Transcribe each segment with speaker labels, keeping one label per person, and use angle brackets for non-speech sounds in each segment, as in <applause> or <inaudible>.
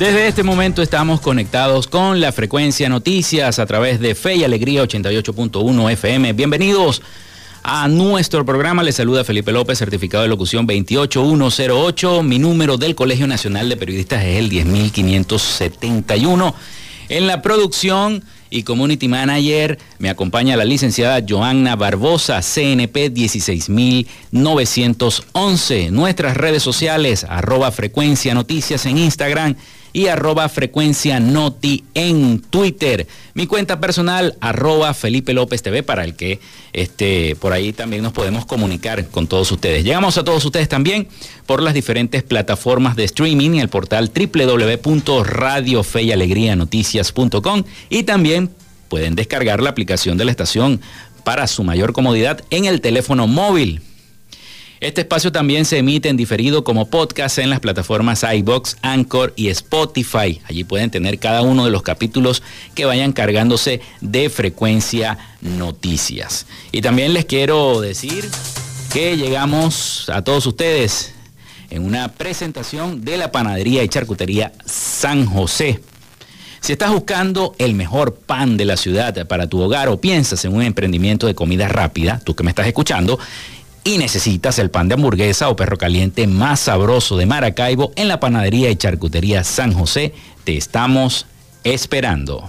Speaker 1: Desde este momento estamos conectados con la frecuencia noticias a través de Fe y Alegría 88.1 FM. Bienvenidos a nuestro programa. Les saluda Felipe López, certificado de locución 28108. Mi número del Colegio Nacional de Periodistas es el 10571. En la producción y Community Manager me acompaña la licenciada Joanna Barbosa, CNP 16911. Nuestras redes sociales, arroba frecuencia noticias en Instagram y arroba frecuencia noti en Twitter. Mi cuenta personal, arroba Felipe López TV, para el que este, por ahí también nos podemos comunicar con todos ustedes. Llegamos a todos ustedes también por las diferentes plataformas de streaming, el portal www.radiofeyalegrianoticias.com y también pueden descargar la aplicación de la estación para su mayor comodidad en el teléfono móvil. Este espacio también se emite en diferido como podcast en las plataformas iBox, Anchor y Spotify. Allí pueden tener cada uno de los capítulos que vayan cargándose de frecuencia noticias. Y también les quiero decir que llegamos a todos ustedes en una presentación de la panadería y charcutería San José. Si estás buscando el mejor pan de la ciudad para tu hogar o piensas en un emprendimiento de comida rápida, tú que me estás escuchando, y necesitas el pan de hamburguesa o perro caliente más sabroso de Maracaibo en la panadería y charcutería San José, te estamos esperando.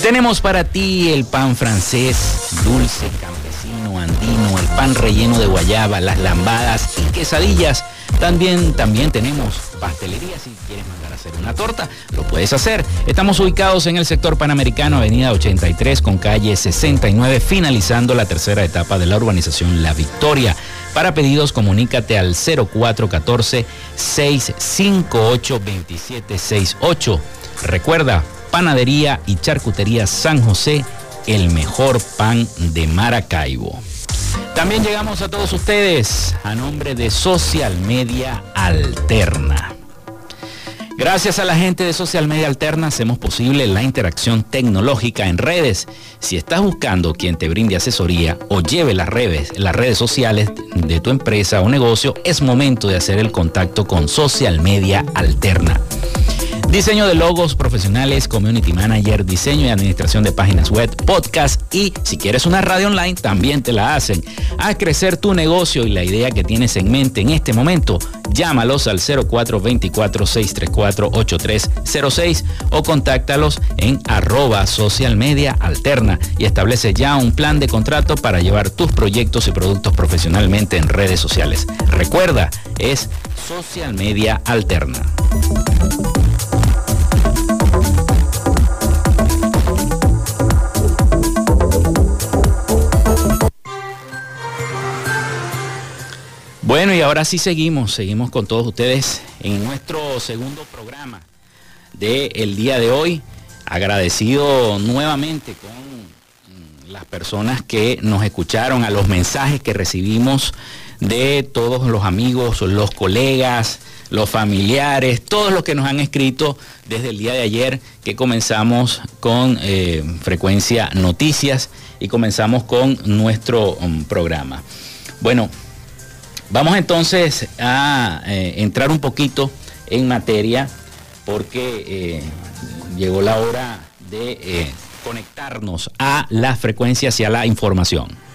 Speaker 1: Tenemos para ti el pan francés, dulce, campesino, andino, el pan relleno de guayaba, las lambadas y quesadillas. También, también tenemos pastelería si quieres mandar a hacer una torta, lo puedes hacer. Estamos ubicados en el sector panamericano, avenida 83 con calle 69, finalizando la tercera etapa de la urbanización La Victoria. Para pedidos, comunícate al 0414-658-2768. Recuerda, Panadería y Charcutería San José, el mejor pan de Maracaibo. También llegamos a todos ustedes a nombre de Social Media Alterna. Gracias a la gente de Social Media Alterna hacemos posible la interacción tecnológica en redes. Si estás buscando quien te brinde asesoría o lleve las redes, las redes sociales de tu empresa o negocio, es momento de hacer el contacto con Social Media Alterna. Diseño de logos profesionales, community manager, diseño y administración de páginas web, podcast y si quieres una radio online también te la hacen. A crecer tu negocio y la idea que tienes en mente en este momento, llámalos al 0424-634-8306 o contáctalos en arroba social media alterna y establece ya un plan de contrato para llevar tus proyectos y productos profesionalmente en redes sociales. Recuerda, es social media alterna. Bueno, y ahora sí seguimos, seguimos con todos ustedes en nuestro segundo programa del día de hoy. Agradecido nuevamente con las personas que nos escucharon, a los mensajes que recibimos de todos los amigos, los colegas, los familiares, todos los que nos han escrito desde el día de ayer que comenzamos con eh, frecuencia noticias y comenzamos con nuestro um, programa. Bueno, Vamos entonces a eh, entrar un poquito en materia porque eh, llegó la hora de eh, conectarnos a la frecuencia hacia la información.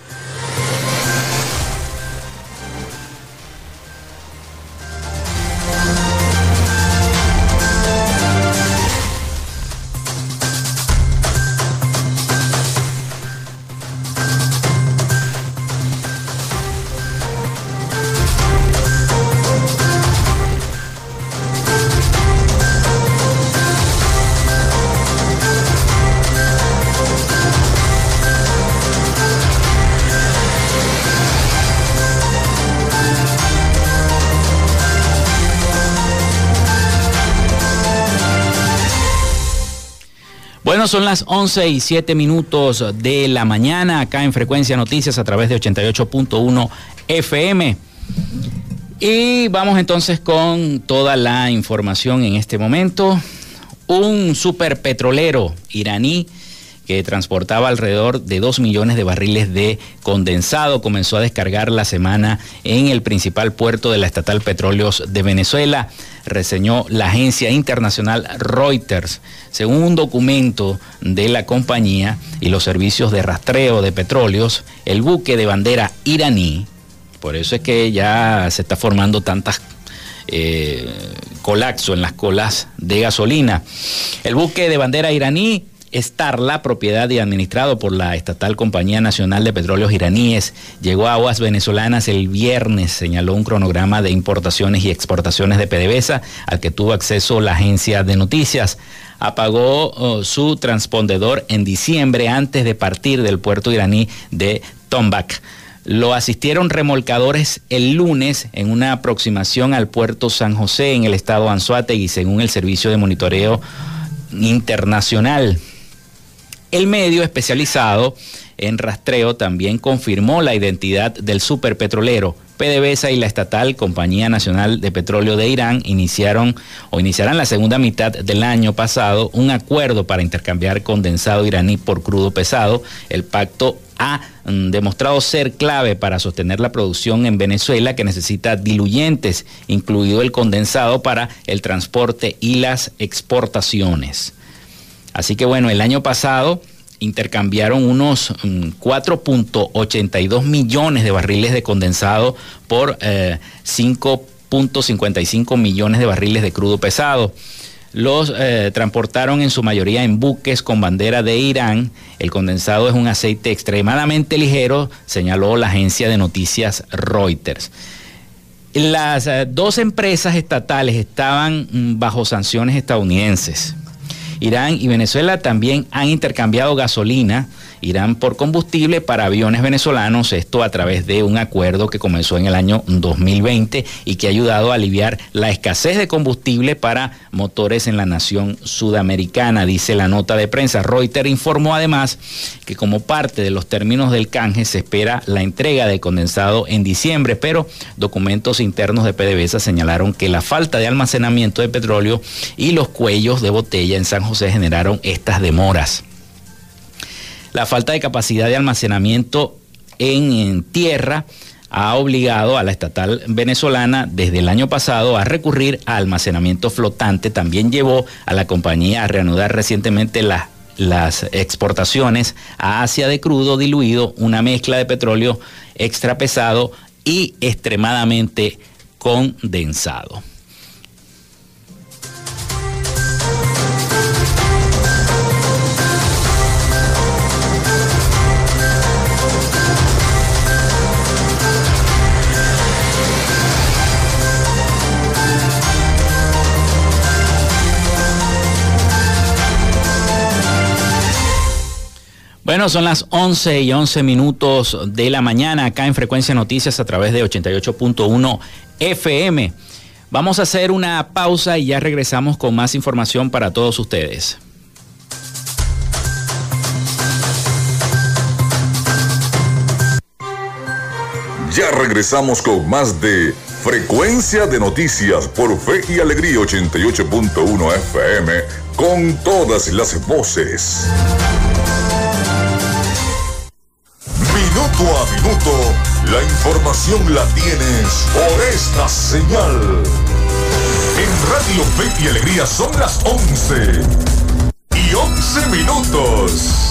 Speaker 1: Son las 11 y 7 minutos de la mañana acá en Frecuencia Noticias a través de 88.1 FM. Y vamos entonces con toda la información en este momento. Un superpetrolero iraní que transportaba alrededor de 2 millones de barriles de condensado, comenzó a descargar la semana en el principal puerto de la estatal Petróleos de Venezuela, reseñó la agencia internacional Reuters. Según un documento de la compañía y los servicios de rastreo de petróleos, el buque de bandera iraní, por eso es que ya se está formando tantas eh, colapso en las colas de gasolina. El buque de bandera iraní Starla, propiedad y administrado por la estatal Compañía Nacional de Petróleos Iraníes, llegó a aguas venezolanas el viernes, señaló un cronograma de importaciones y exportaciones de PDVSA al que tuvo acceso la agencia de noticias. Apagó oh, su transpondedor en diciembre antes de partir del puerto iraní de Tombak. Lo asistieron remolcadores el lunes en una aproximación al puerto San José en el estado Anzuategui, según el Servicio de Monitoreo Internacional. El medio especializado en rastreo también confirmó la identidad del superpetrolero. PDVSA y la estatal Compañía Nacional de Petróleo de Irán iniciaron o iniciarán la segunda mitad del año pasado un acuerdo para intercambiar condensado iraní por crudo pesado. El pacto ha mm, demostrado ser clave para sostener la producción en Venezuela que necesita diluyentes, incluido el condensado para el transporte y las exportaciones. Así que bueno, el año pasado intercambiaron unos 4.82 mm, millones de barriles de condensado por 5.55 eh, millones de barriles de crudo pesado. Los eh, transportaron en su mayoría en buques con bandera de Irán. El condensado es un aceite extremadamente ligero, señaló la agencia de noticias Reuters. Las eh, dos empresas estatales estaban mm, bajo sanciones estadounidenses. Irán y Venezuela también han intercambiado gasolina Irán por combustible para aviones venezolanos, esto a través de un acuerdo que comenzó en el año 2020 y que ha ayudado a aliviar la escasez de combustible para motores en la nación sudamericana, dice la nota de prensa. Reuters informó además que como parte de los términos del canje se espera la entrega de condensado en diciembre, pero documentos internos de PDVSA señalaron que la falta de almacenamiento de petróleo y los cuellos de botella en San José generaron estas demoras. La falta de capacidad de almacenamiento en, tierra ha obligado a la estatal venezolana desde el año pasado a recurrir a almacenamiento flotante. También llevó a la compañía a reanudar recientemente las exportaciones a Asia de crudo diluido, una mezcla de petróleo extra pesado y extremadamente condensado. Bueno, son las 11 y 11 minutos de la mañana acá en Frecuencia Noticias a través de 88.1 FM. Vamos a hacer una pausa y ya regresamos con más información para todos ustedes.
Speaker 2: Ya regresamos con más de Frecuencia de Noticias por Fe y Alegría 88.1 FM con todas las voces. Minuto a minuto, la información la tienes por esta señal. En Radio Fe y Alegría son las 11 y 11 minutos.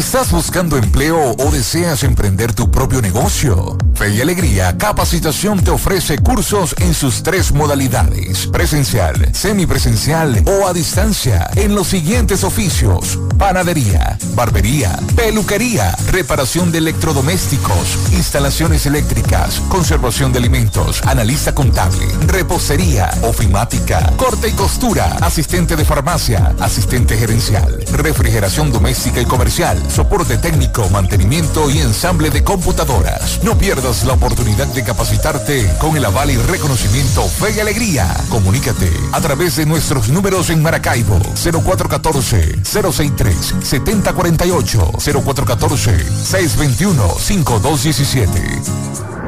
Speaker 2: ¿Estás buscando empleo o deseas emprender tu propio negocio? Fe y Alegría Capacitación te ofrece cursos en sus tres modalidades, presencial, semipresencial o a distancia, en los siguientes oficios, panadería, barbería, peluquería, reparación de electrodomésticos, instalaciones eléctricas, conservación de alimentos, analista contable, repostería, ofimática, corte y costura, asistente de farmacia, asistente gerencial, refrigeración doméstica y comercial, soporte técnico, mantenimiento y ensamble de computadoras. No pierdas la oportunidad de capacitarte con el aval y reconocimiento Fe y Alegría. Comunícate a través de nuestros números en Maracaibo 0414-063-7048, 0414-621-5217.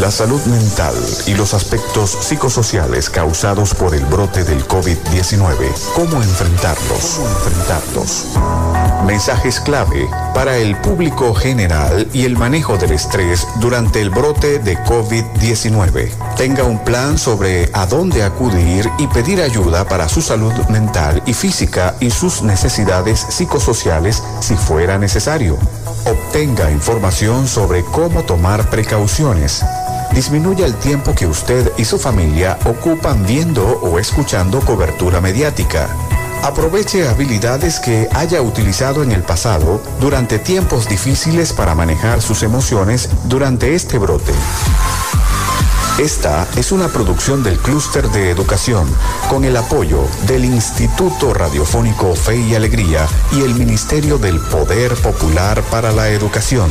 Speaker 3: La salud mental y los aspectos psicosociales causados por el brote del COVID-19. ¿Cómo enfrentarlos? ¿Cómo enfrentarlos? Mensajes clave para el público general y el manejo del estrés durante el brote de COVID-19. Tenga un plan sobre a dónde acudir y pedir ayuda para su salud mental y física y sus necesidades psicosociales si fuera necesario. Obtenga información sobre cómo tomar precauciones. Disminuya el tiempo que usted y su familia ocupan viendo o escuchando cobertura mediática. Aproveche habilidades que haya utilizado en el pasado durante tiempos difíciles para manejar sus emociones durante este brote. Esta es una producción del Clúster de Educación con el apoyo del Instituto Radiofónico Fe y Alegría y el Ministerio del Poder Popular para la Educación.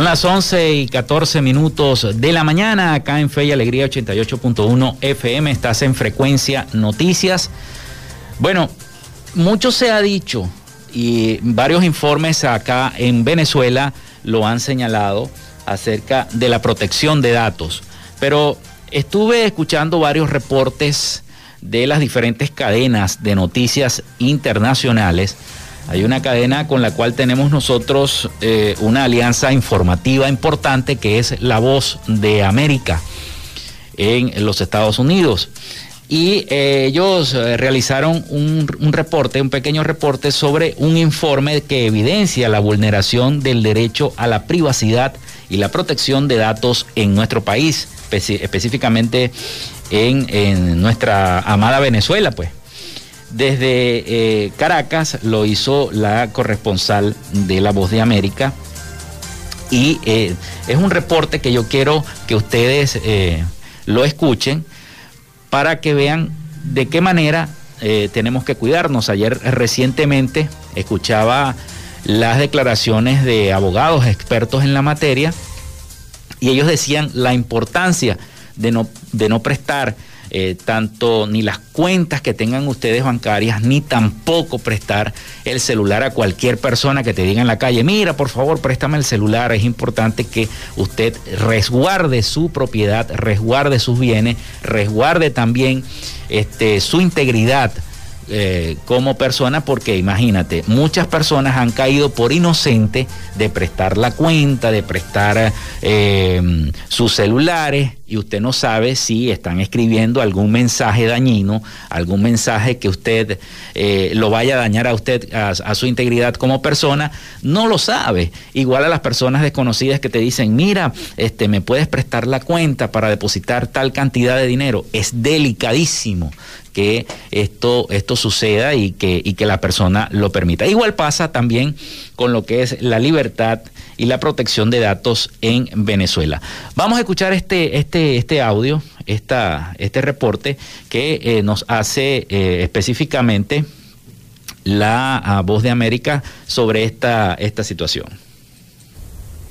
Speaker 1: Son las 11 y 14 minutos de la mañana acá en Fe y Alegría 88.1 FM. Estás en frecuencia noticias. Bueno, mucho se ha dicho y varios informes acá en Venezuela lo han señalado acerca de la protección de datos. Pero estuve escuchando varios reportes de las diferentes cadenas de noticias internacionales hay una cadena con la cual tenemos nosotros eh, una alianza informativa importante que es La Voz de América en los Estados Unidos. Y eh, ellos eh, realizaron un, reporte, un pequeño reporte sobre un informe que evidencia la vulneración del derecho a la privacidad y la protección de datos en nuestro país, específicamente en, en nuestra amada Venezuela, pues. Desde eh, Caracas lo hizo la corresponsal de La Voz de América y eh, es un reporte que yo quiero que ustedes eh, lo escuchen para que vean de qué manera tenemos que cuidarnos. Ayer recientemente escuchaba las declaraciones de abogados expertos en la materia y ellos decían la importancia de no, de no prestar eh, tanto ni las cuentas que tengan ustedes bancarias, ni tampoco prestar el celular a cualquier persona que te diga en la calle, mira, por favor, préstame el celular. Es importante que usted resguarde su propiedad, resguarde sus bienes, resguarde también este, su integridad eh, como persona, porque imagínate, muchas personas han caído por inocente de prestar la cuenta, de prestar eh, sus celulares, y usted no sabe si están escribiendo algún mensaje dañino, algún mensaje que usted eh, lo vaya a dañar a usted, a, a, su integridad como persona, no lo sabe. Igual a las personas desconocidas que te dicen, mira, este, me puedes prestar la cuenta para depositar tal cantidad de dinero. Es delicadísimo que esto, esto suceda y que, y que la persona lo permita. Igual pasa también con lo que es la libertad y la protección de datos en Venezuela. Vamos a escuchar este, este, este audio, esta, este reporte que eh, nos hace eh, específicamente la ah, Voz de América sobre esta, esta situación.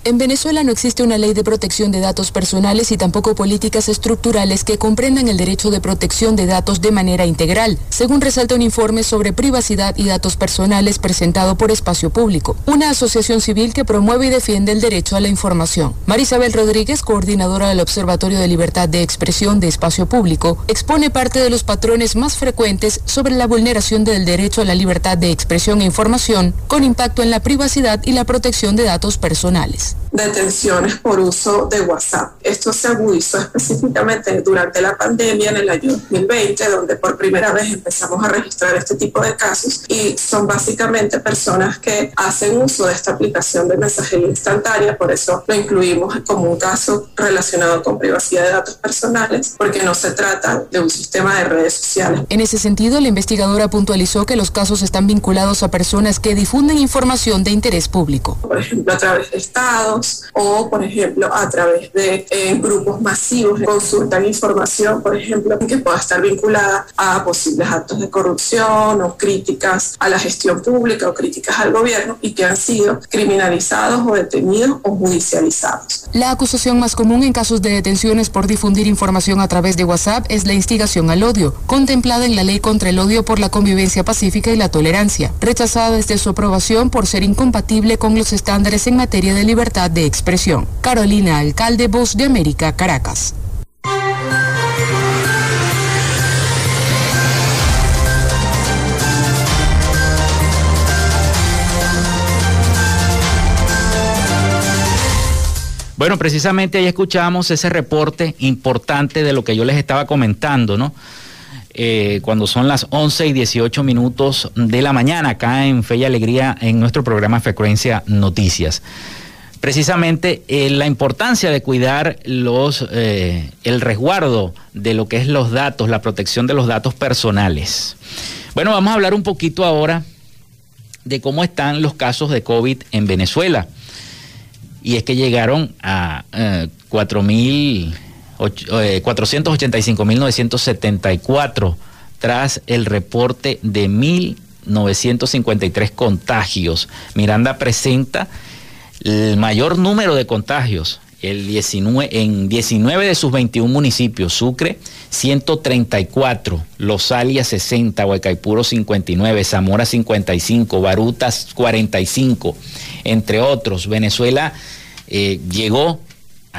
Speaker 4: En Venezuela no existe una ley de protección de datos personales y tampoco políticas estructurales que comprendan el derecho de protección de datos de manera integral, según resalta un informe sobre privacidad y datos personales presentado por Espacio Público, una asociación civil que promueve y defiende el derecho a la información. Marisabel Rodríguez, coordinadora del Observatorio de Libertad de Expresión de Espacio Público, expone parte de los patrones más frecuentes sobre la vulneración del derecho a la libertad de expresión e información con impacto en la privacidad y la protección de datos personales. Thanks.
Speaker 5: Detenciones por uso de WhatsApp. Esto se agudizó específicamente durante la pandemia en el año 2020, donde por primera vez empezamos a registrar este tipo de casos y son básicamente personas que hacen uso de esta aplicación de mensajería instantánea, por eso lo incluimos como un caso relacionado con privacidad de datos personales, porque no se trata de un sistema de redes sociales.
Speaker 4: En ese sentido, la investigadora puntualizó que los casos están vinculados a personas que difunden información de interés público.
Speaker 5: Por ejemplo, a través de estados o, por ejemplo, a través de eh, grupos masivos que consultan información, por ejemplo, que pueda estar vinculada a posibles actos de corrupción o críticas a la gestión pública o críticas al gobierno y que han sido criminalizados o detenidos o judicializados.
Speaker 4: La acusación más común en casos de detenciones por difundir información a través de WhatsApp es la instigación al odio, contemplada en la Ley contra el Odio por la Convivencia Pacífica y la Tolerancia, rechazada desde su aprobación por ser incompatible con los estándares en materia de libertad de expresión. Carolina Alcalde, Voz de América, Caracas.
Speaker 1: Bueno, precisamente ahí escuchamos ese reporte importante de lo que yo les estaba comentando, ¿no? Eh, cuando son las 11 y 18 minutos de la mañana, acá en Fe y Alegría, en nuestro programa Frecuencia Noticias. Precisamente eh, la importancia de cuidar los, eh, el resguardo de lo que es los datos, la protección de los datos personales. Bueno, vamos a hablar un poquito ahora de cómo están los casos de COVID en Venezuela y es que llegaron a eh, 485.974 tras el reporte de 1.953 contagios. Miranda presenta el mayor número de contagios el 19, en 19 de sus 21 municipios, Sucre 134, Los Alias 60, Huacaipuro 59, Zamora 55, Barutas 45, entre otros. Venezuela eh, llegó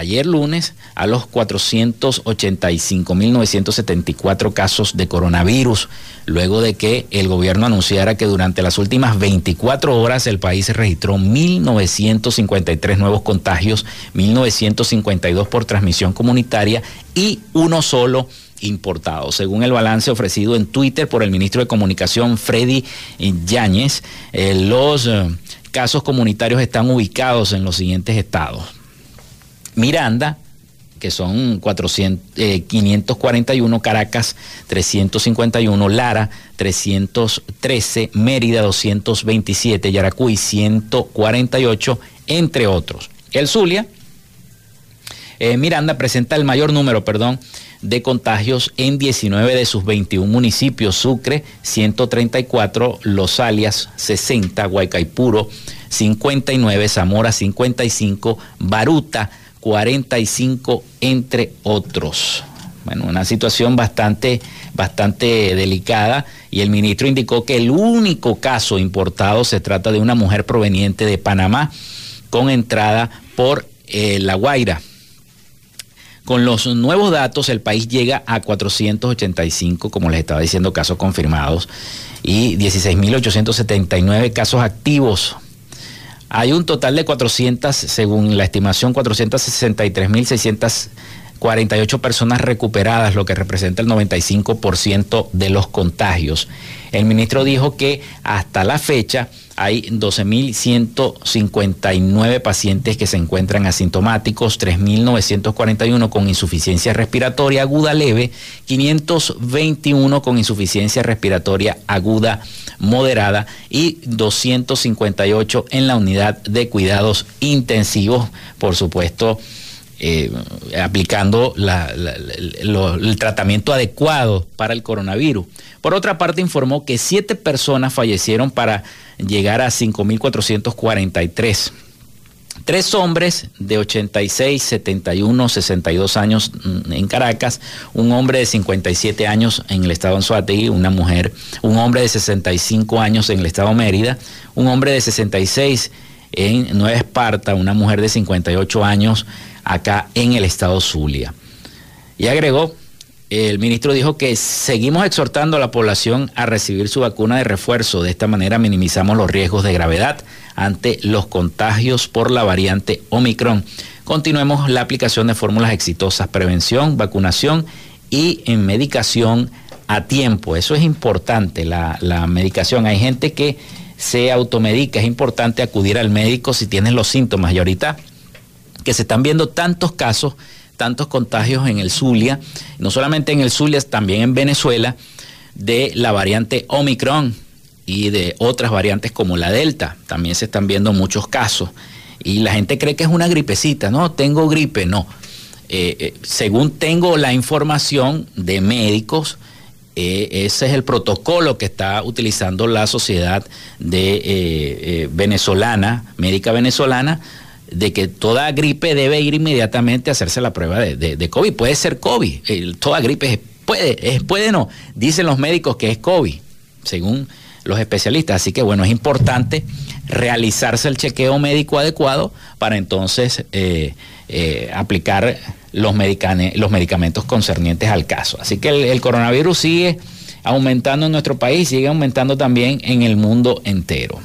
Speaker 1: ayer lunes a los 485.974 casos de coronavirus, luego de que el gobierno anunciara que durante las últimas 24 horas el país registró 1.953 nuevos contagios, 1.952 por transmisión comunitaria y uno solo importado. Según el balance ofrecido en Twitter por el ministro de Comunicación Freddy Yáñez, eh, los eh, casos comunitarios están ubicados en los siguientes estados. Miranda, que son 400, 541, eh, Caracas 351, Lara 313, Mérida 227, Yaracuy 148, entre otros. El Zulia, eh, Miranda presenta el mayor número, perdón, de contagios en 19 de sus 21 municipios, Sucre 134, Los Alias 60, Guaycaipuro 59, Zamora 55, Baruta 45, entre otros. Bueno, una situación bastante, bastante delicada y el ministro indicó que el único caso importado se trata de una mujer proveniente de Panamá con entrada por eh, La Guaira. Con los nuevos datos, el país llega a 485, como les estaba diciendo, casos confirmados y 16.879 casos activos hay un total de 400, según la estimación, 463.648 personas recuperadas, lo que representa el 95% de los contagios. El ministro dijo que hasta la fecha hay 12.159 pacientes que se encuentran asintomáticos, 3.941 con insuficiencia respiratoria aguda leve, 521 con insuficiencia respiratoria aguda moderada y 258 en la unidad de cuidados intensivos, por supuesto. Eh, aplicando el tratamiento adecuado para el coronavirus. Por otra parte, informó que siete personas fallecieron para llegar a 5.443. Tres hombres de 86, 71, 62 años mm, en Caracas, un hombre de 57 años en el estado Anzuategui, una mujer, un hombre de 65 años en el estado Mérida, un hombre de 66 en Nueva Esparta, una mujer de 58 años acá en el estado Zulia. Y agregó el ministro dijo que seguimos exhortando a la población a recibir su vacuna de refuerzo. De esta manera minimizamos los riesgos de gravedad ante los contagios por la variante Omicron. Continuemos la aplicación de fórmulas exitosas, prevención, vacunación y en medicación a tiempo. Eso es importante, la, medicación. Hay gente que se automedica, es importante acudir al médico si tienes los síntomas. Y ahorita que se están viendo tantos casos, tantos contagios en el Zulia, no solamente en el Zulia, también en Venezuela, de la variante Omicron y de otras variantes como la Delta. También se están viendo muchos casos. Y la gente cree que es una gripecita, no, tengo gripe, no. Eh, eh, según tengo la información de médicos, eh, ese es el protocolo que está utilizando la sociedad de venezolana, médica venezolana, de que toda gripe debe ir inmediatamente a hacerse la prueba de, COVID. Puede ser COVID, toda gripe puede, es, puede no. Dicen los médicos que es COVID, según los especialistas. Así que bueno, es importante realizarse el chequeo médico adecuado para entonces eh, eh, aplicar los, los, medicamentos concernientes al caso. Así que el coronavirus sigue aumentando en nuestro país, sigue aumentando también en el mundo entero.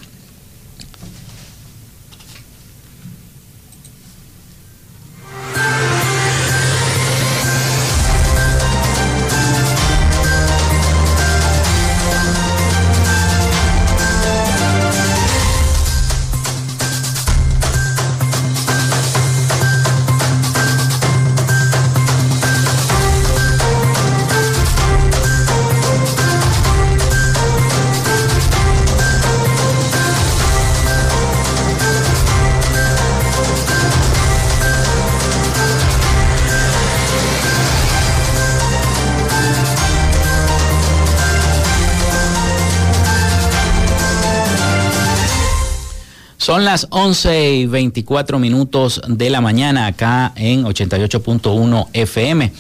Speaker 1: Son las 11 y 24 minutos de la mañana acá en 88.1 FM.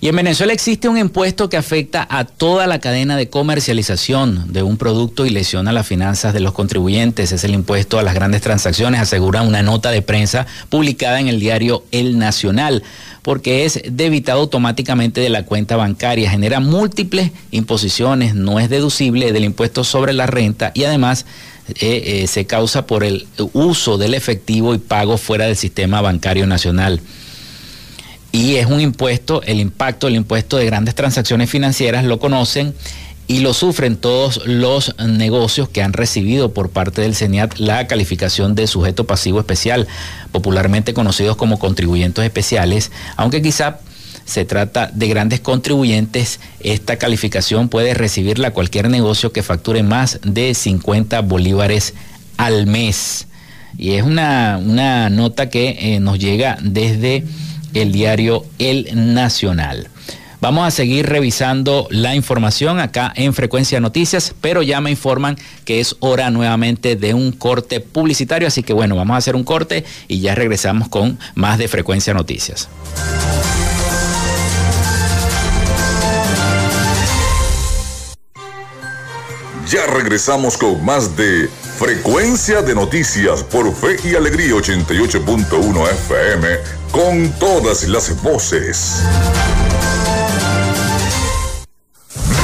Speaker 1: Y en Venezuela existe un impuesto que afecta a toda la cadena de comercialización de un producto y lesiona las finanzas de los contribuyentes. Es el impuesto a las grandes transacciones, asegura una nota de prensa publicada en el diario El Nacional, porque es debitado automáticamente de la cuenta bancaria, genera múltiples imposiciones, no es deducible del impuesto sobre la renta y además eh, eh, se causa por el uso del efectivo y pago fuera del sistema bancario nacional. Y es un impuesto, el impacto del impuesto de grandes transacciones financieras lo conocen y lo sufren todos los negocios que han recibido por parte del CENIAT la calificación de sujeto pasivo especial, popularmente conocidos como contribuyentes especiales, aunque quizá se trata de grandes contribuyentes. Esta calificación puede recibirla cualquier negocio que facture más de 50 bolívares al mes. Y es una, nota que eh, nos llega desde el diario El Nacional. Vamos a seguir revisando la información acá en Frecuencia Noticias, pero ya me informan que es hora nuevamente de un corte publicitario, así que bueno, vamos a hacer un corte y ya regresamos con más de Frecuencia Noticias.
Speaker 6: Ya regresamos con más de Frecuencia de Noticias por Fe y Alegría 88.1 FM con todas las voces.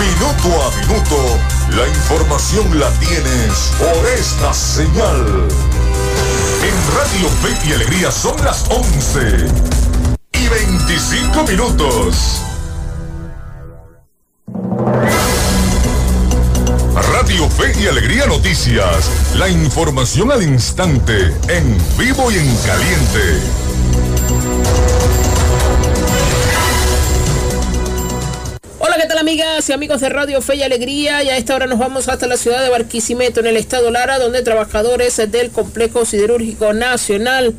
Speaker 6: Minuto a minuto, la información la tienes por esta señal. En Radio Fe y Alegría son las 11 y 25 minutos. Radio Fe y Alegría Noticias. La información al instante, en vivo y en caliente.
Speaker 7: Hola, ¿qué tal amigas y amigos de Radio Fe y Alegría? Y a esta hora nos vamos hasta la ciudad de Barquisimeto, en el estado Lara, donde trabajadores del Complejo Siderúrgico Nacional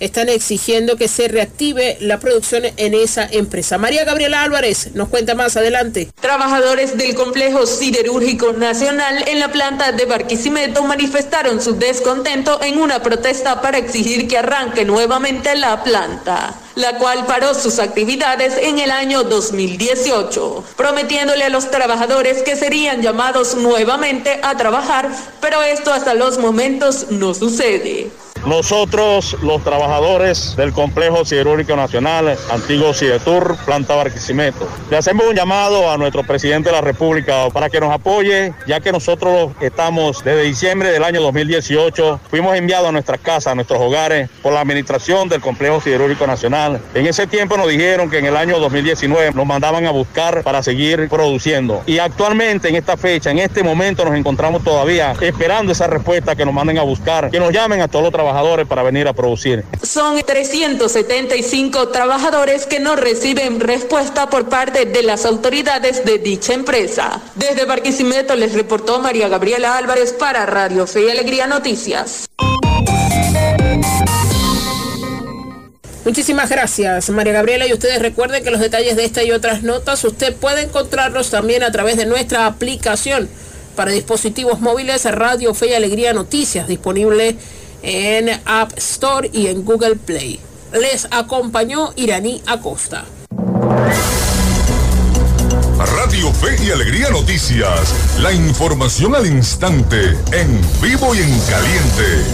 Speaker 7: están exigiendo que se reactive la producción en esa empresa. María Gabriela Álvarez nos cuenta más adelante.
Speaker 8: Trabajadores del complejo siderúrgico nacional en la planta de Barquisimeto manifestaron su descontento en una protesta para exigir que arranque nuevamente la planta la cual paró sus actividades en el año 2018, prometiéndole a los trabajadores que serían llamados nuevamente a trabajar, pero esto hasta los momentos no sucede.
Speaker 9: Nosotros, los trabajadores del Complejo Siderúrgico Nacional, antiguo Sidetur, planta Barquisimeto, le hacemos un llamado a nuestro presidente de la República para que nos apoye, ya que nosotros estamos desde diciembre del año 2018, fuimos enviados a nuestras casas, a nuestros hogares, por la administración del Complejo Siderúrgico Nacional. En ese tiempo nos dijeron que en el año 2019 nos mandaban a buscar para seguir produciendo. Y actualmente, en esta fecha, en este momento, nos encontramos todavía esperando esa respuesta que nos manden a buscar, que nos llamen a todos los trabajadores para venir a producir.
Speaker 8: Son 375 trabajadores que no reciben respuesta por parte de las autoridades de dicha empresa. Desde Barquisimeto les reportó María Gabriela Álvarez para Radio Fe y Alegría Noticias.
Speaker 7: Muchísimas gracias, María Gabriela. Y ustedes recuerden que los detalles de esta y otras notas usted puede encontrarlos también a través de nuestra aplicación para dispositivos móviles Radio Fe y Alegría Noticias, disponible en App Store y en Google Play. Les acompañó Iraní Acosta.
Speaker 6: Radio Fe y Alegría Noticias. La información al instante, en vivo y en caliente.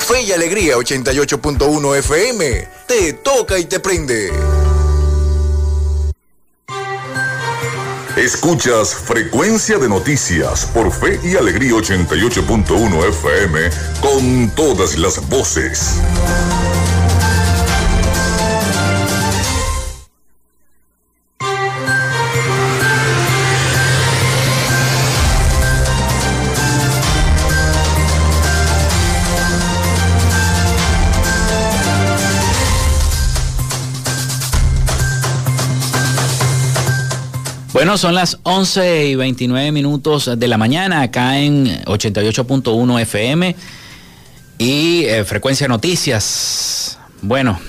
Speaker 10: Fe y Alegría 88.1 FM. Te toca y te prende.
Speaker 6: Escuchas Frecuencia de Noticias por Fe y Alegría 88.1 FM con todas las voces.
Speaker 1: Bueno, son las 11 y 29 minutos de la mañana acá en 88.1 FM y eh, Frecuencia Noticias. Bueno,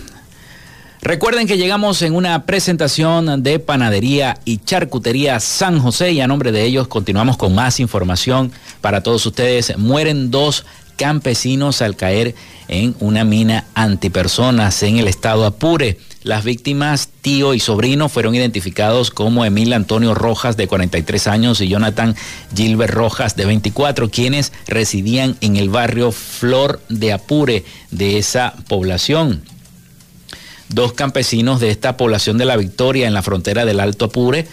Speaker 1: recuerden que llegamos en una presentación de Panadería y Charcutería San José y a nombre de ellos continuamos con más información para todos ustedes. Mueren dos campesinos al caer en una mina antipersonas en el estado Apure. Las víctimas, tío y sobrino, fueron identificados como Emil Antonio Rojas, de 43 años, y Jonathan Gilbert Rojas, de 24, quienes residían en el barrio Flor de Apure de esa población. Dos campesinos de esta población de La Victoria, en la frontera del Alto Apure,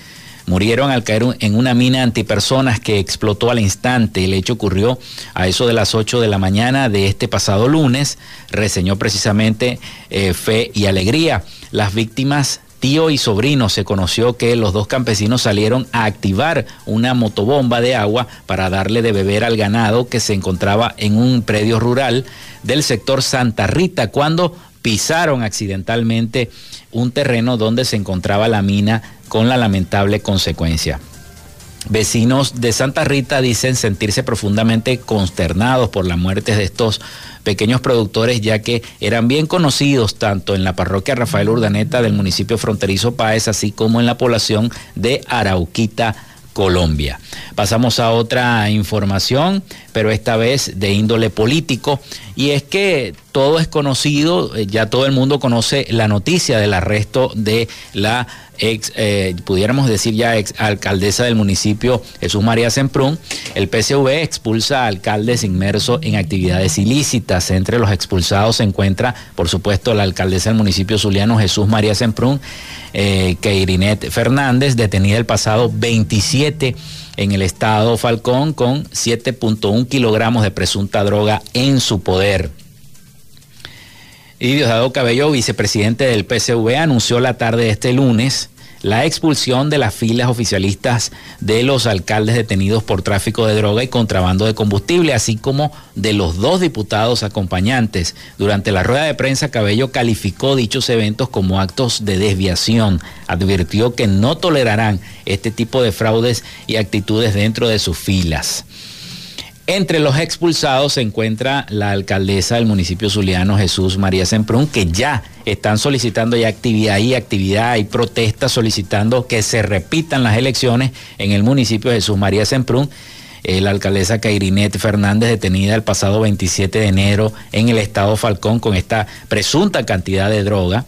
Speaker 1: murieron al caer en una mina antipersonas que explotó al instante. El hecho ocurrió a eso de las 8 de la mañana de este pasado lunes, reseñó precisamente eh, Fe y Alegría. Las víctimas tío y sobrino se conoció que los dos campesinos salieron a activar una motobomba de agua para darle de beber al ganado que se encontraba en un predio rural del sector Santa Rita cuando pisaron accidentalmente un terreno donde se encontraba la mina con la lamentable consecuencia. Vecinos de Santa Rita dicen sentirse profundamente consternados por la muerte de estos pequeños productores, ya que eran bien conocidos tanto en la parroquia Rafael Urdaneta del municipio fronterizo Páez, así como en la población de Arauquita, Colombia. Pasamos a otra información, pero esta vez de índole político, y es que todo es conocido, eh, ya todo el mundo conoce la noticia del arresto de la ex, eh, pudiéramos decir ya ex alcaldesa del municipio Jesús María Semprún. El PCV expulsa a alcaldes inmersos en actividades ilícitas. Entre los expulsados se encuentra, por supuesto, la alcaldesa del municipio zuliano Jesús María Semprún, eh, Keirinet Fernández, detenida el pasado 27 en el estado Falcón con 7.1 kilogramos de presunta droga en su poder. Y Diosdado Cabello, vicepresidente del PCV, anunció la tarde de este lunes la expulsión de las filas oficialistas de los alcaldes detenidos por tráfico de droga y contrabando de combustible, así como de los dos diputados acompañantes. Durante la rueda de prensa, Cabello calificó dichos eventos como actos de desviación. Advirtió que no tolerarán este tipo de fraudes y actitudes dentro de sus filas. Entre los expulsados se encuentra la alcaldesa del municipio zuliano, Jesús María Semprún, que ya están solicitando ya actividad y actividad y protestas solicitando que se repitan las elecciones en el municipio de Jesús María Semprún. Eh, la alcaldesa Cairinet Fernández, detenida el pasado 27 de enero en el estado Falcón con esta presunta cantidad de droga.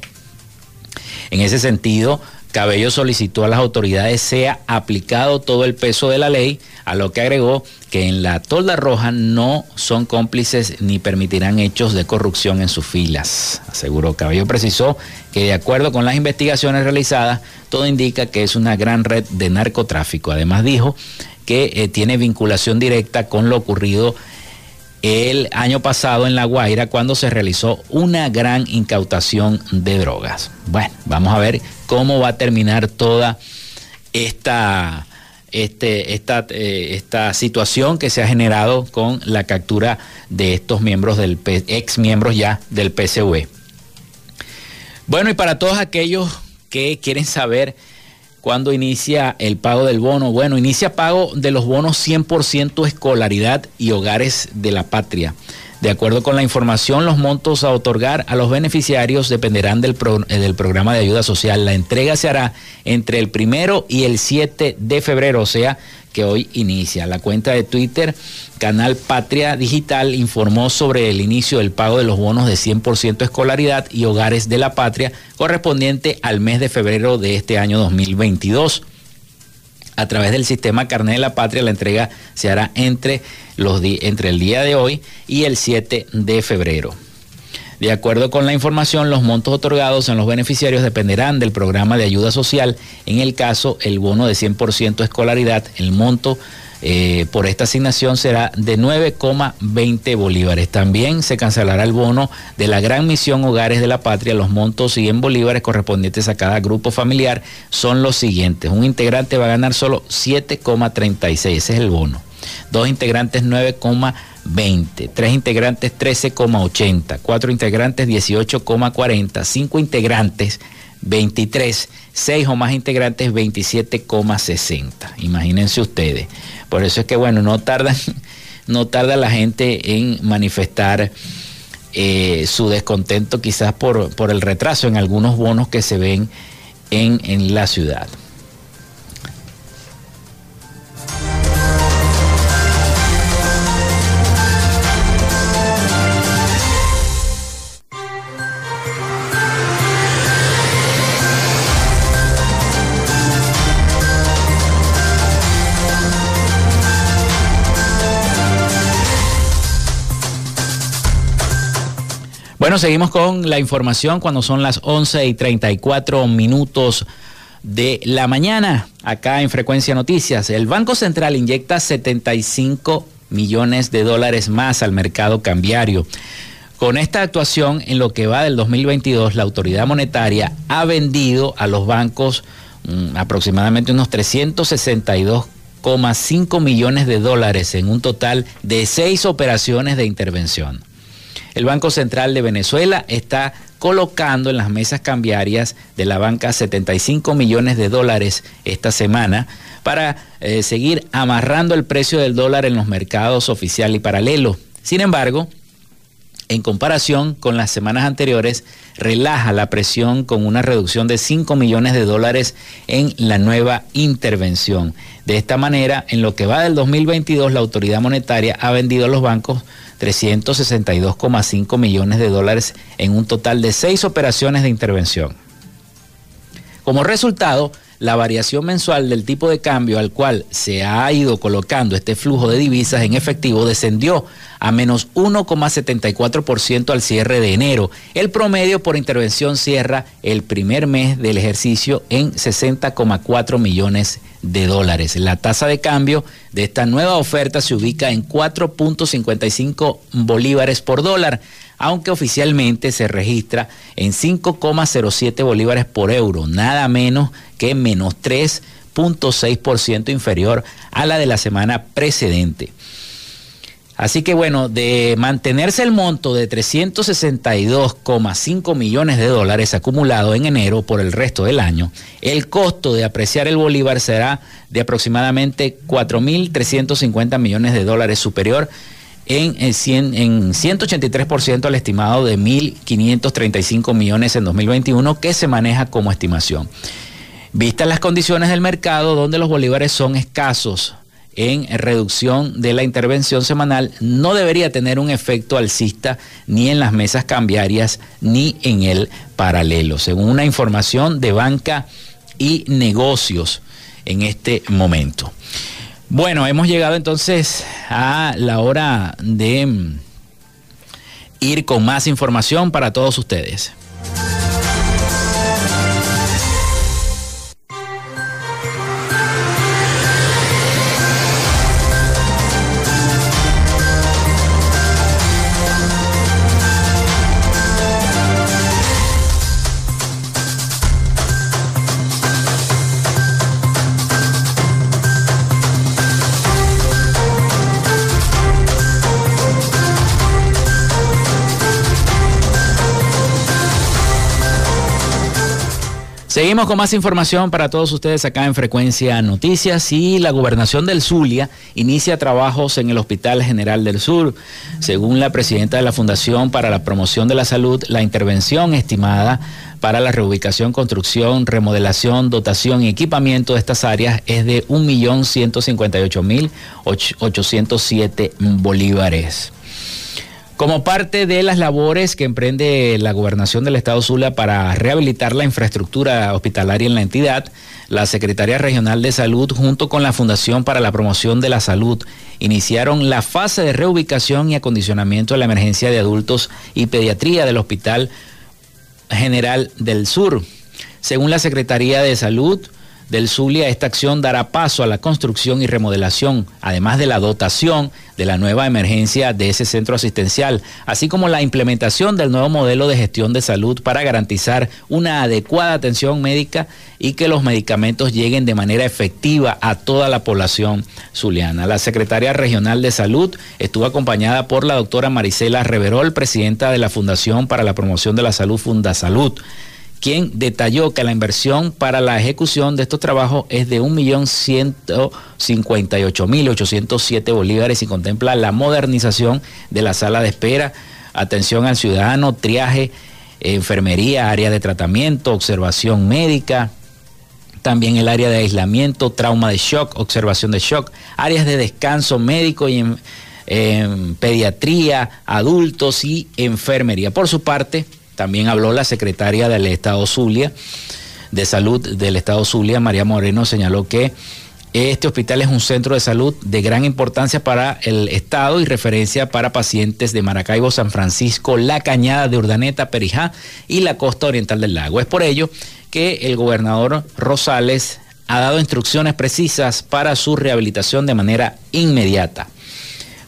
Speaker 1: En ese sentido, Cabello solicitó a las autoridades sea aplicado todo el peso de la ley, a lo que agregó que en la tolda roja no son cómplices ni permitirán hechos de corrupción en sus filas. Aseguró Cabello precisó que de acuerdo con las investigaciones realizadas, todo indica que es una gran red de narcotráfico. Además dijo que eh, tiene vinculación directa con lo ocurrido el año pasado en La Guaira cuando se realizó una gran incautación de drogas. Bueno, vamos a ver cómo va a terminar toda esta, este, esta, eh, esta situación que se ha generado con la captura de estos miembros del ex miembros ya del PCV. Bueno, y para todos aquellos que quieren saber cuándo inicia el pago del bono, bueno, inicia pago de los bonos 100% escolaridad y hogares de la patria. De acuerdo con la información, los montos a otorgar a los beneficiarios dependerán del, eh, del, programa de ayuda social. La entrega se hará entre el primero y el 7 de febrero, o sea que hoy inicia. La cuenta de Twitter, Canal Patria Digital, informó sobre el inicio del pago de los bonos de 100% escolaridad y hogares de la patria correspondiente al mes de febrero de este año 2022. A través del sistema Carnet de la Patria, la entrega se hará entre, los entre el día de hoy y el 7 de febrero. De acuerdo con la información, los montos otorgados en los beneficiarios dependerán del programa de ayuda social. En el caso, el bono de 100% escolaridad, el monto eh, por esta asignación será de 9,20 bolívares. También se cancelará el bono de la Gran Misión Hogares de la Patria. Los montos y en bolívares correspondientes a cada grupo familiar son los siguientes. Un integrante va a ganar solo 7,36, ese es el bono. Dos integrantes 9,20 20, 3 integrantes 13,80, 4 integrantes 18,40, 5 integrantes 23, 6 o más integrantes 27,60. Imagínense ustedes. Por eso es que bueno, no tarda, <laughs> no tarda la gente en manifestar eh, su descontento quizás por, por el retraso en algunos bonos que se ven en, en la ciudad. Seguimos con la información cuando son las 11 y 34 minutos de la mañana, acá en Frecuencia Noticias. El Banco Central inyecta 75 millones de dólares más al mercado cambiario. Con esta actuación, en lo que va del 2022, la autoridad monetaria ha vendido a los bancos mm, aproximadamente unos 362,5 millones de dólares en un total de seis operaciones de intervención. El Banco Central de Venezuela está colocando en las mesas cambiarias de la banca 75 millones de dólares esta semana para eh, seguir amarrando el precio del dólar en los mercados oficial y paralelo. Sin embargo, en comparación con las semanas anteriores, relaja la presión con una reducción de 5 millones de dólares en la nueva intervención. De esta manera, en lo que va del 2022, la autoridad monetaria ha vendido a los bancos 362,5 millones de dólares en un total de seis operaciones de intervención. Como resultado, la variación mensual del tipo de cambio al cual se ha ido colocando este flujo de divisas en efectivo descendió a menos 1,74% al cierre de enero. El promedio por intervención cierra el primer mes del ejercicio en 60,4 millones de dólares. La tasa de cambio de esta nueva oferta se ubica en 4.55 bolívares por dólar, aunque oficialmente se registra en 5,07 bolívares por euro, nada menos que menos 3.6% inferior a la de la semana precedente. Así que bueno, de mantenerse el monto de 362,5 millones de dólares acumulado en enero por el resto del año, el costo de apreciar el bolívar será de aproximadamente 4.350 millones de dólares superior en, en 183% al estimado de 1.535 millones en 2021 que se maneja como estimación. Vistas las condiciones del mercado donde los bolívares son escasos, en reducción de la intervención semanal no debería tener un efecto alcista ni en las mesas cambiarias ni en el paralelo. Según una información de banca y negocios en este momento. Bueno, hemos llegado entonces a la hora de mm, ir con más información para todos ustedes. Seguimos con más información para todos ustedes acá en Frecuencia Noticias y la gobernación del Zulia inicia trabajos en el Hospital General del Sur. Según la presidenta de la Fundación para la Promoción de la Salud, la intervención estimada para la reubicación, construcción, remodelación, dotación y equipamiento de estas áreas es de 1.158.807 bolívares. Como parte de las labores que emprende la gobernación del Estado Zulia para rehabilitar la infraestructura hospitalaria en la entidad, la Secretaría Regional de Salud junto con la Fundación para la Promoción de la Salud iniciaron la fase de reubicación y acondicionamiento de la emergencia de adultos y pediatría del Hospital General del Sur. Según la Secretaría de Salud, del Zulia, esta acción dará paso a la construcción y remodelación, además de la dotación de la nueva emergencia de ese centro asistencial, así como la implementación del nuevo modelo de gestión de salud para garantizar una adecuada atención médica y que los medicamentos lleguen de manera efectiva a toda la población zuliana. La secretaria regional de salud estuvo acompañada por la doctora Marisela Reverol, presidenta de la Fundación para la Promoción de la Salud Fundasalud quien detalló que la inversión para la ejecución de estos trabajos es de 1.158.807 bolívares y contempla la modernización de la sala de espera, atención al ciudadano, triaje, enfermería, área de tratamiento, observación médica, también el área de aislamiento, trauma de shock, observación de shock, áreas de descanso médico y en, pediatría, adultos y enfermería. Por su parte, también habló la secretaria del Estado Zulia, de Salud del Estado Zulia, María Moreno, señaló que este hospital es un centro de salud de gran importancia para el Estado y referencia para pacientes de Maracaibo, San Francisco, La Cañada de Urdaneta, Perijá y la costa oriental del lago. Es por ello que el gobernador Rosales ha dado instrucciones precisas para su rehabilitación de manera inmediata.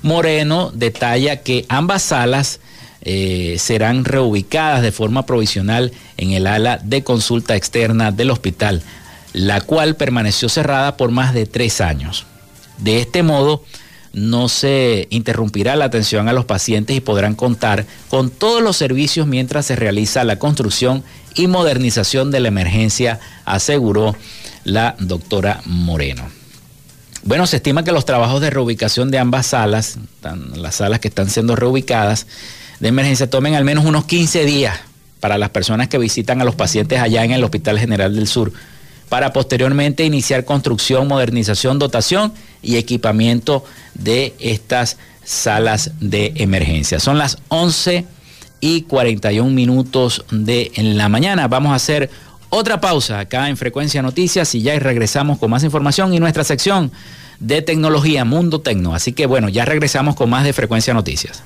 Speaker 1: Moreno detalla que ambas salas eh, serán reubicadas de forma provisional en el ala de consulta externa del hospital, la cual permaneció cerrada por más de tres años. De este modo, no se interrumpirá la atención a los pacientes y podrán contar con todos los servicios mientras se realiza la construcción y modernización de la emergencia, aseguró la doctora Moreno. Bueno, se estima que los trabajos de reubicación de ambas salas, las salas que están siendo reubicadas, de emergencia tomen al menos unos 15 días para las personas que visitan a los pacientes allá en el Hospital General del Sur, para posteriormente iniciar construcción, modernización, dotación y equipamiento de estas salas de emergencia. Son las 11 y 41 minutos de la mañana. Vamos a hacer otra pausa acá en Frecuencia Noticias y ya regresamos con más información y nuestra sección de tecnología Mundo Tecno. Así que bueno, ya regresamos con más de Frecuencia Noticias.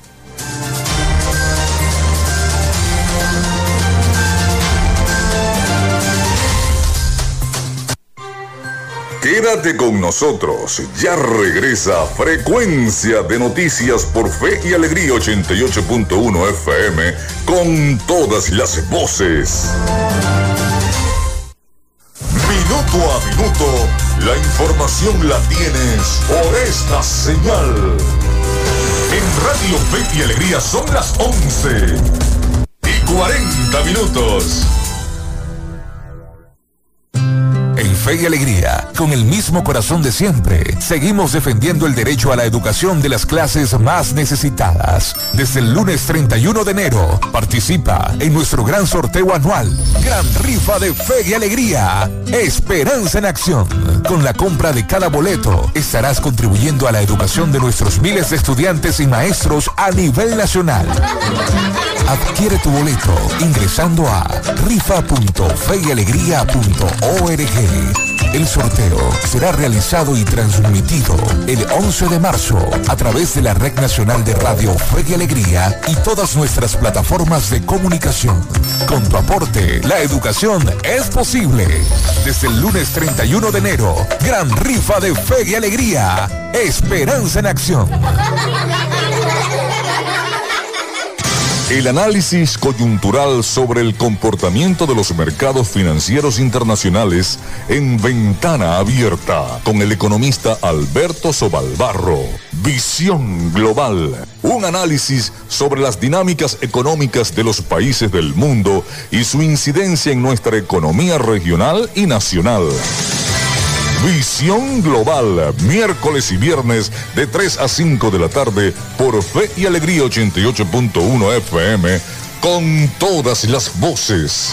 Speaker 6: Quédate con nosotros, ya regresa Frecuencia de Noticias por Fe y Alegría 88.1 FM con todas las voces. Minuto a minuto, la información la tienes por esta señal. En Radio Fe y Alegría son las 11 y 40 minutos.
Speaker 2: fe y alegría, con el mismo corazón de siempre, seguimos defendiendo el derecho a la educación de las clases más necesitadas. Desde el lunes 31 de enero, participa en nuestro gran sorteo anual, Gran Rifa de Fe y Alegría, Esperanza en Acción. Con la compra de cada boleto, estarás contribuyendo a la educación de nuestros miles de estudiantes y maestros a nivel nacional. Adquiere tu boleto ingresando a rifa.feyalegría.org. El sorteo será realizado y transmitido el 11 de marzo a través de la Red Nacional de Radio Fe y Alegría y todas nuestras plataformas de comunicación. Con tu aporte, la educación es posible. Desde el lunes 31 de enero, gran rifa de Fe y Alegría. Esperanza en acción. <laughs>
Speaker 6: El análisis coyuntural sobre el comportamiento de los mercados financieros internacionales en ventana abierta con el economista Alberto Sobalbarro. Visión global. Un análisis sobre las dinámicas económicas de los países del mundo y su incidencia en nuestra economía regional y nacional. Visión Global, miércoles y viernes de 3 a 5 de la tarde por Fe y Alegría 88.1 FM con todas las voces.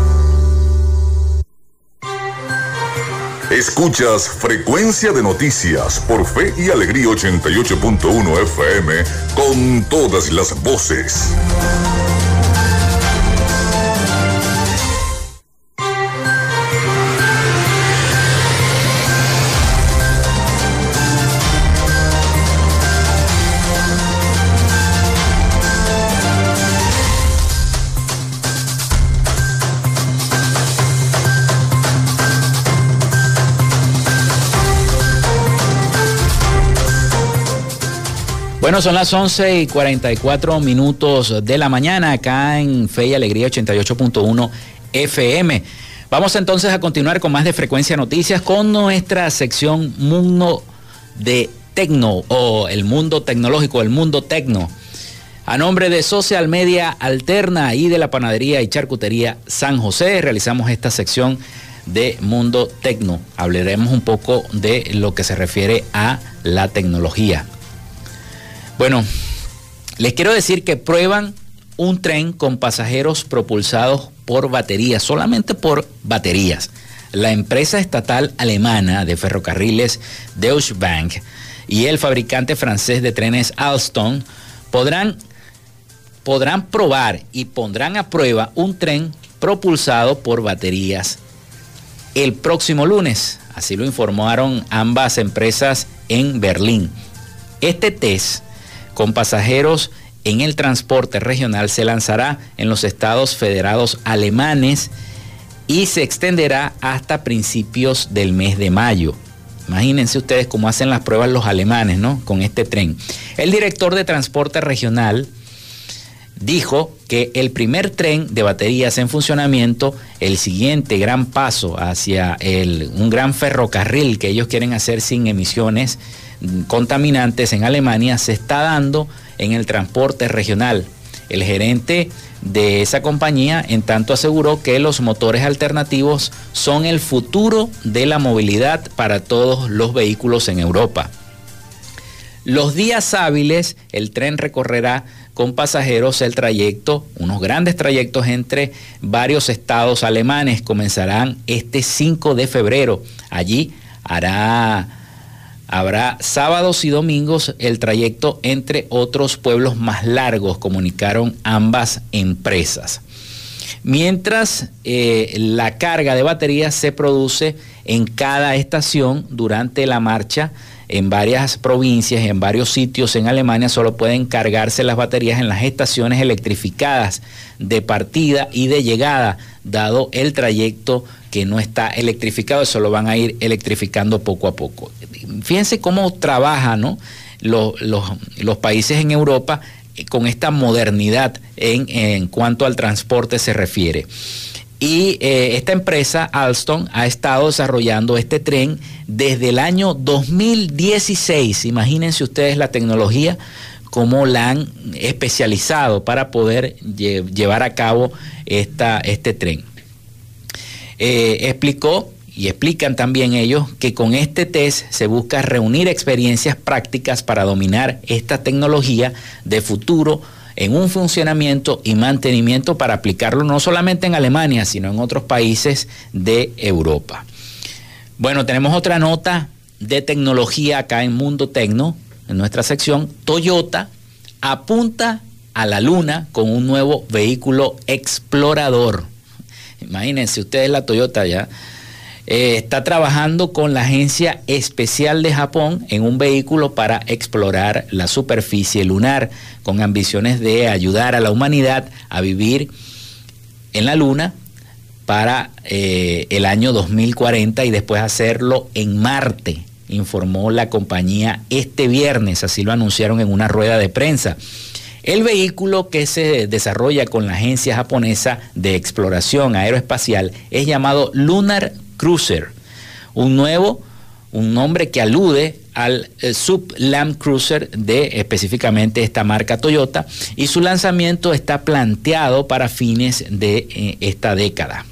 Speaker 6: Escuchas Frecuencia de Noticias por Fe y Alegría 88.1 FM con todas las voces.
Speaker 1: Bueno, son las 11 y 44 minutos de la mañana acá en Fe y Alegría 88.1 FM. Vamos entonces a continuar con más de Frecuencia Noticias con nuestra sección Mundo de Tecno o el mundo tecnológico, el mundo tecno. A nombre de Social Media Alterna y de la Panadería y Charcutería San José, realizamos esta sección de Mundo Tecno. Hablaremos un poco de lo que se refiere a la tecnología. Bueno, les quiero decir que prueban un tren con pasajeros propulsados por baterías, solamente por baterías. La empresa estatal alemana de ferrocarriles Deutsche Bank y el fabricante francés de trenes Alstom podrán, podrán probar y pondrán a prueba un tren propulsado por baterías el próximo lunes. Así lo informaron ambas empresas en Berlín. Este test con pasajeros en el transporte regional se lanzará en los estados federados alemanes y se extenderá hasta principios del mes de mayo. Imagínense ustedes cómo hacen las pruebas los alemanes, ¿no? Con este tren. El director de transporte regional dijo que el primer tren de baterías en funcionamiento, el siguiente gran paso hacia un gran ferrocarril que ellos quieren hacer sin emisiones contaminantes en Alemania se está dando en el transporte regional. El gerente de esa compañía en tanto aseguró que los motores alternativos son el futuro de la movilidad para todos los vehículos en Europa. Los días hábiles, el tren recorrerá con pasajeros el trayecto, unos grandes trayectos entre varios estados alemanes. Comenzarán este 5 de febrero. Allí hará Habrá sábados y domingos el trayecto entre otros pueblos más largos, comunicaron ambas empresas. Mientras eh, la carga de baterías se produce en cada estación durante la marcha, en varias provincias, en varios sitios en Alemania solo pueden cargarse las baterías en las estaciones electrificadas de partida y de llegada, dado el trayecto que no está electrificado, eso lo van a ir electrificando poco a poco. Fíjense cómo trabajan los, países en Europa con esta modernidad en, cuanto al transporte se refiere. Y eh, esta empresa, Alstom, ha estado desarrollando este tren desde el año 2016. Imagínense ustedes la tecnología, cómo la han especializado para poder llevar a cabo este tren. Eh, explicó y explican también ellos que con este test se busca reunir experiencias prácticas para dominar esta tecnología de futuro en un funcionamiento y mantenimiento para aplicarlo no solamente en Alemania, sino en otros países de Europa. Bueno, tenemos otra nota de tecnología acá en Mundo Tecno, en nuestra sección. Toyota apunta a la luna con un nuevo vehículo explorador. Imagínense ustedes la Toyota ya. Eh, está trabajando con la Agencia Especial de Japón en un vehículo para explorar la superficie lunar, con ambiciones de ayudar a la humanidad a vivir en la Luna para eh, el año 2040 y después hacerlo en Marte, informó la compañía este viernes, así lo anunciaron en una rueda de prensa. El vehículo que se desarrolla con la agencia japonesa de exploración aeroespacial es llamado Lunar Cruiser, un nuevo, un nombre que alude al eh, Sub Land Cruiser de específicamente esta marca Toyota y su lanzamiento está planteado para fines de eh, esta década.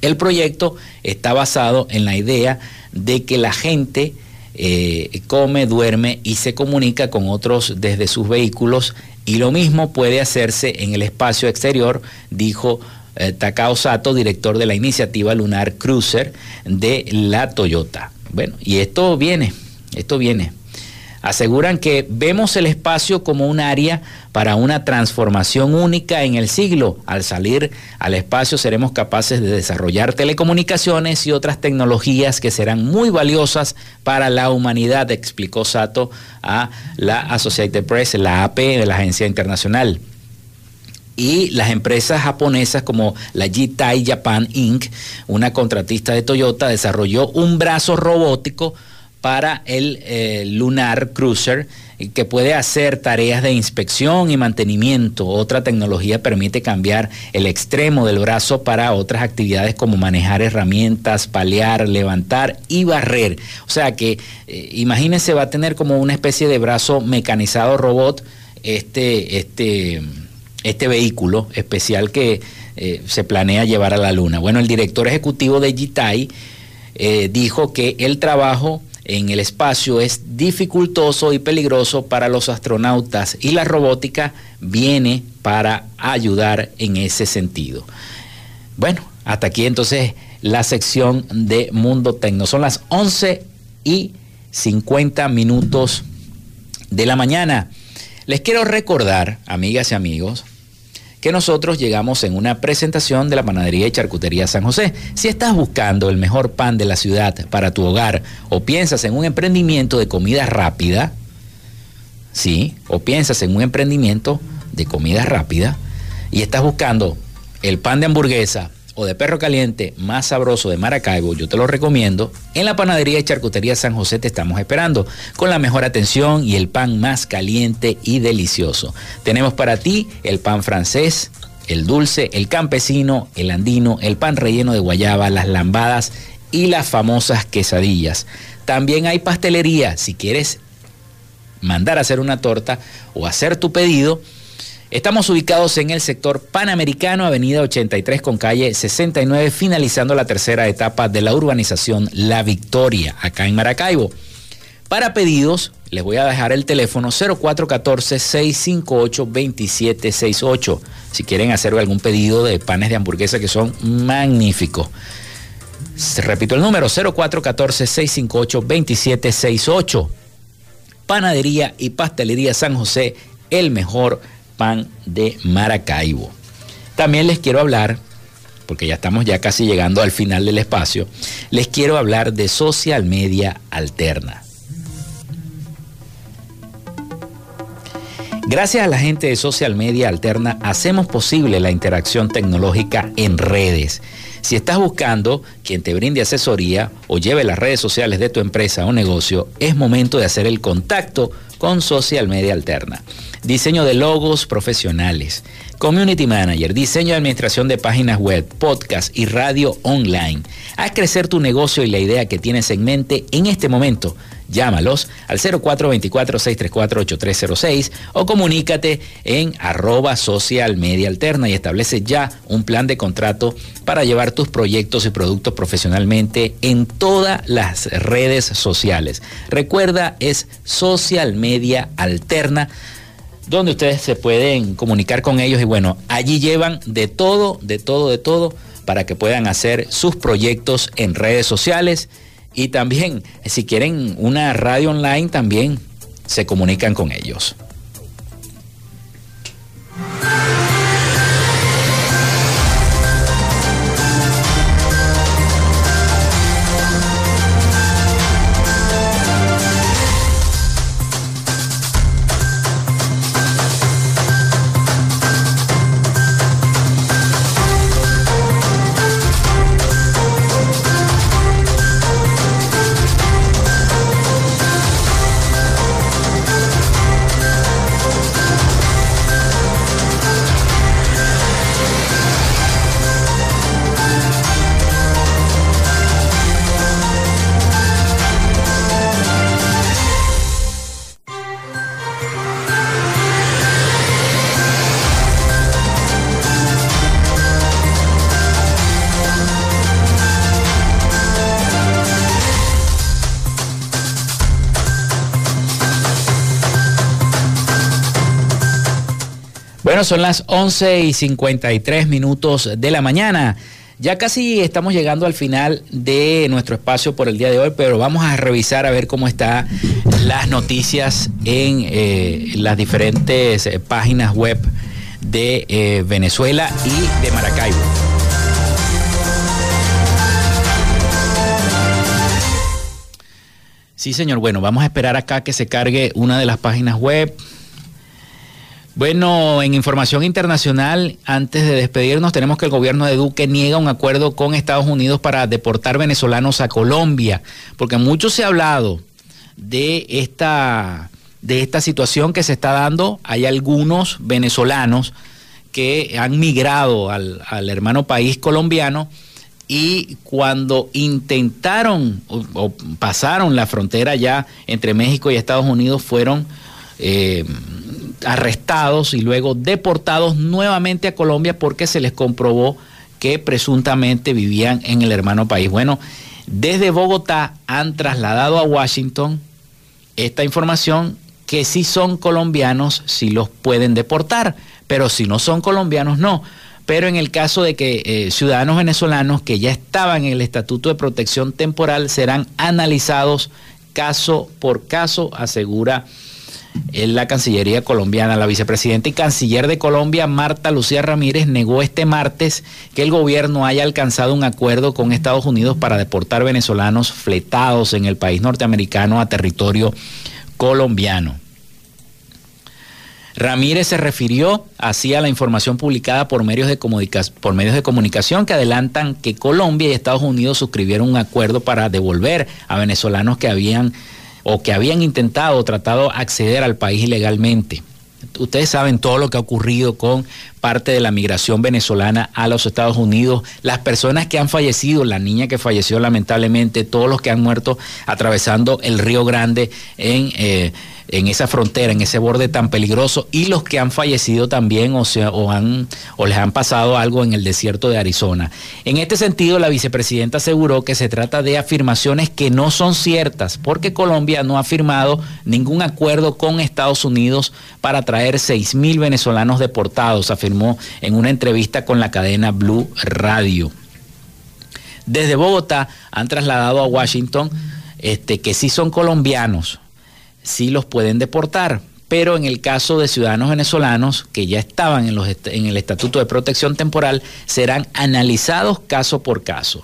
Speaker 1: El proyecto está basado en la idea de que la gente eh, come, duerme y se comunica con otros desde sus vehículos y lo mismo puede hacerse en el espacio exterior, dijo eh, Takao Sato, director de la iniciativa Lunar Cruiser de la Toyota. Bueno, y esto viene, esto viene. Aseguran que vemos el espacio como un área para una transformación única en el siglo. Al salir al espacio seremos capaces de desarrollar telecomunicaciones y otras tecnologías que serán muy valiosas para la humanidad, explicó Sato a la Associated Press, la AP de la agencia internacional y las empresas japonesas como la Jitai Japan Inc., una contratista de Toyota, desarrolló un brazo robótico para el eh, Lunar Cruiser que puede hacer tareas de inspección y mantenimiento. Otra tecnología permite cambiar el extremo del brazo para otras actividades como manejar herramientas, palear, levantar y barrer. O sea que eh, imagínense va a tener como una especie de brazo mecanizado robot este, este, este vehículo especial que eh, se planea llevar a la luna. Bueno, el director ejecutivo de Jitai dijo que el trabajo en el espacio es dificultoso y peligroso para los astronautas y la robótica viene para ayudar en ese sentido. Bueno, hasta aquí entonces la sección de Mundo Tecno. Son las 11 y 50 minutos de la mañana. Les quiero recordar, amigas y amigos, que nosotros llegamos en una presentación de la panadería y charcutería San José. Si estás buscando el mejor pan de la ciudad para tu hogar o piensas en un emprendimiento de comida rápida, sí, o piensas en un emprendimiento de comida rápida y estás buscando el pan de hamburguesa, o de perro caliente más sabroso de Maracaibo, yo te lo recomiendo. En la panadería y charcutería San José te estamos esperando con la mejor atención y el pan más caliente y delicioso. Tenemos para ti el pan francés, el dulce, el campesino, el andino, el pan relleno de guayaba, las lambadas y las famosas quesadillas. También hay pastelería si quieres mandar a hacer una torta o hacer tu pedido Estamos ubicados en el sector Panamericano, Avenida 83 con calle 69, finalizando la tercera etapa de la urbanización La Victoria, acá en Maracaibo. Para pedidos, les voy a dejar el teléfono 0414-658-2768. Si quieren hacer algún pedido de panes de hamburguesa que son magníficos. Repito el número 0414-658-2768. Panadería y Pastelería San José, el mejor de Maracaibo. También les quiero hablar, porque ya estamos ya casi llegando al final del espacio, les quiero hablar de social media alterna. Gracias a la gente de Social Media Alterna hacemos posible la interacción tecnológica en redes. Si estás buscando quien te brinde asesoría o lleve las redes sociales de tu empresa o negocio, es momento de hacer el contacto con Social Media Alterna. Diseño de logos profesionales, Community Manager, diseño de administración de páginas web, podcast y radio online. Haz crecer tu negocio y la idea que tienes en mente en este momento Llámalos al 0424-634-8306 o comunícate en arroba social media alterna y establece ya un plan de contrato para llevar tus proyectos y productos profesionalmente en todas las redes sociales. Recuerda, es social media alterna donde ustedes se pueden comunicar con ellos y bueno, allí llevan de todo, de todo, de todo para que puedan hacer sus proyectos en redes sociales y también, si quieren una radio online, también se comunican con ellos. Son las 11 y 53 minutos de la mañana. Ya casi estamos llegando al final de nuestro espacio por el día de hoy, pero vamos a revisar a ver cómo están las noticias en eh, las diferentes eh, páginas web de eh, Venezuela y de Maracaibo. Sí, señor. Bueno, vamos a esperar acá que se cargue una de las páginas web. Bueno, en información internacional, antes de despedirnos, tenemos que el gobierno de Duque niega un acuerdo con Estados Unidos para deportar venezolanos a Colombia, porque mucho se ha hablado de esta, de esta situación que se está dando. Hay algunos venezolanos que han migrado al, hermano país colombiano y cuando intentaron o, pasaron la frontera ya entre México y Estados Unidos fueron... Eh, arrestados y luego deportados nuevamente a Colombia porque se les comprobó que presuntamente vivían en el hermano país. Bueno, desde Bogotá han trasladado a Washington esta información que si son colombianos, si los pueden deportar, pero si no son colombianos, no. Pero en el caso de que eh, ciudadanos venezolanos que ya estaban en el Estatuto de Protección Temporal serán analizados caso por caso, asegura en la Cancillería colombiana. La vicepresidenta y canciller de Colombia, Marta Lucía Ramírez, negó este martes que el gobierno haya alcanzado un acuerdo con Estados Unidos para deportar venezolanos fletados en el país norteamericano a territorio colombiano. Ramírez se refirió así a la información publicada por medios, de por medios de comunicación que adelantan que Colombia y Estados Unidos suscribieron un acuerdo para devolver a venezolanos que habían o que habían intentado o tratado acceder al país ilegalmente. Ustedes saben todo lo que ha ocurrido con parte de la migración venezolana a los Estados Unidos, las personas que han fallecido, la niña que falleció lamentablemente, todos los que han muerto atravesando el Río Grande en eh, en esa frontera, en ese borde tan peligroso, y los que han fallecido también o, sea, o, han, o les han pasado algo en el desierto de Arizona. En este sentido, la vicepresidenta aseguró que se trata de afirmaciones que no son ciertas, porque Colombia no ha firmado ningún acuerdo con Estados Unidos para traer 6 mil venezolanos deportados, afirmó en una entrevista con la cadena Blue Radio. Desde Bogotá han trasladado a Washington este, que sí son colombianos, sí los pueden deportar. Pero en el caso de ciudadanos venezolanos que ya estaban en, los, en el Estatuto de Protección Temporal, serán analizados caso por caso.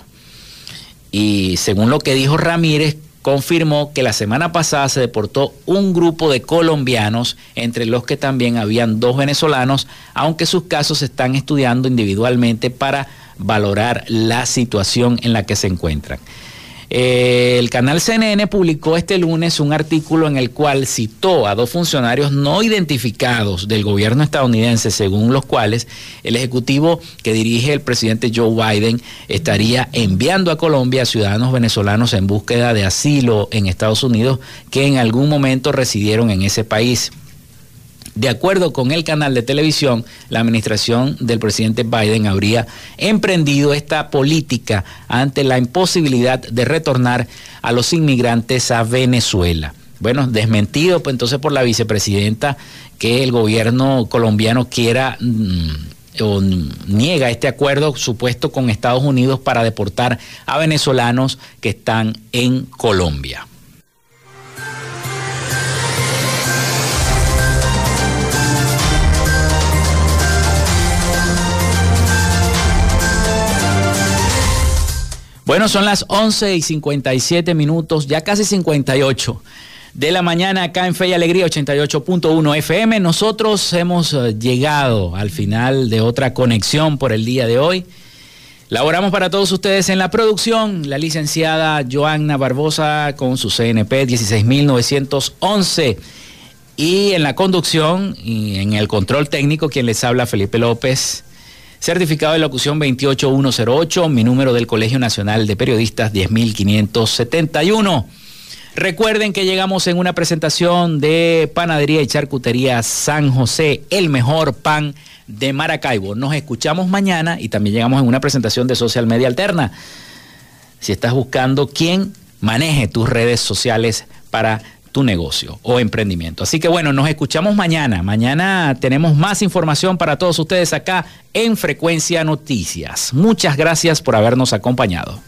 Speaker 1: Y según lo que dijo Ramírez, confirmó que la semana pasada se deportó un grupo de colombianos, entre los que también habían dos venezolanos, aunque sus casos se están estudiando individualmente para valorar la situación en la que se encuentran. Eh, el canal CNN publicó este lunes un artículo en el cual citó a dos funcionarios no identificados del gobierno estadounidense, según los cuales el ejecutivo que dirige el presidente Joe Biden estaría enviando a Colombia a ciudadanos venezolanos en búsqueda de asilo en Estados Unidos que en algún momento residieron en ese país. De acuerdo con el canal de televisión, la administración del presidente Biden habría emprendido esta política ante la imposibilidad de retornar a los inmigrantes a Venezuela. Bueno, desmentido pues, entonces por la vicepresidenta que el gobierno colombiano quiera mm, o niega este acuerdo supuesto con Estados Unidos para deportar a venezolanos que están en Colombia. Bueno, son las 11 y 57 minutos, ya casi 58 de la mañana acá en Fe y Alegría 88.1 FM. Nosotros hemos eh, llegado al final de otra conexión por el día de hoy. Laboramos para todos ustedes en la producción la licenciada Joanna Barbosa con su CNP 16911 y en la conducción y en el control técnico quien les habla Felipe López Certificado de locución 28108, mi número del Colegio Nacional de Periodistas 10571. Recuerden que llegamos en una presentación de Panadería y Charcutería San José, el mejor pan de Maracaibo. Nos escuchamos mañana y también llegamos en una presentación de Social Media Alterna. Si estás buscando quién maneje tus redes sociales para tu negocio o emprendimiento. Así que bueno, nos escuchamos mañana. Mañana tenemos más información para todos ustedes acá en Frecuencia Noticias. Muchas gracias por habernos acompañado.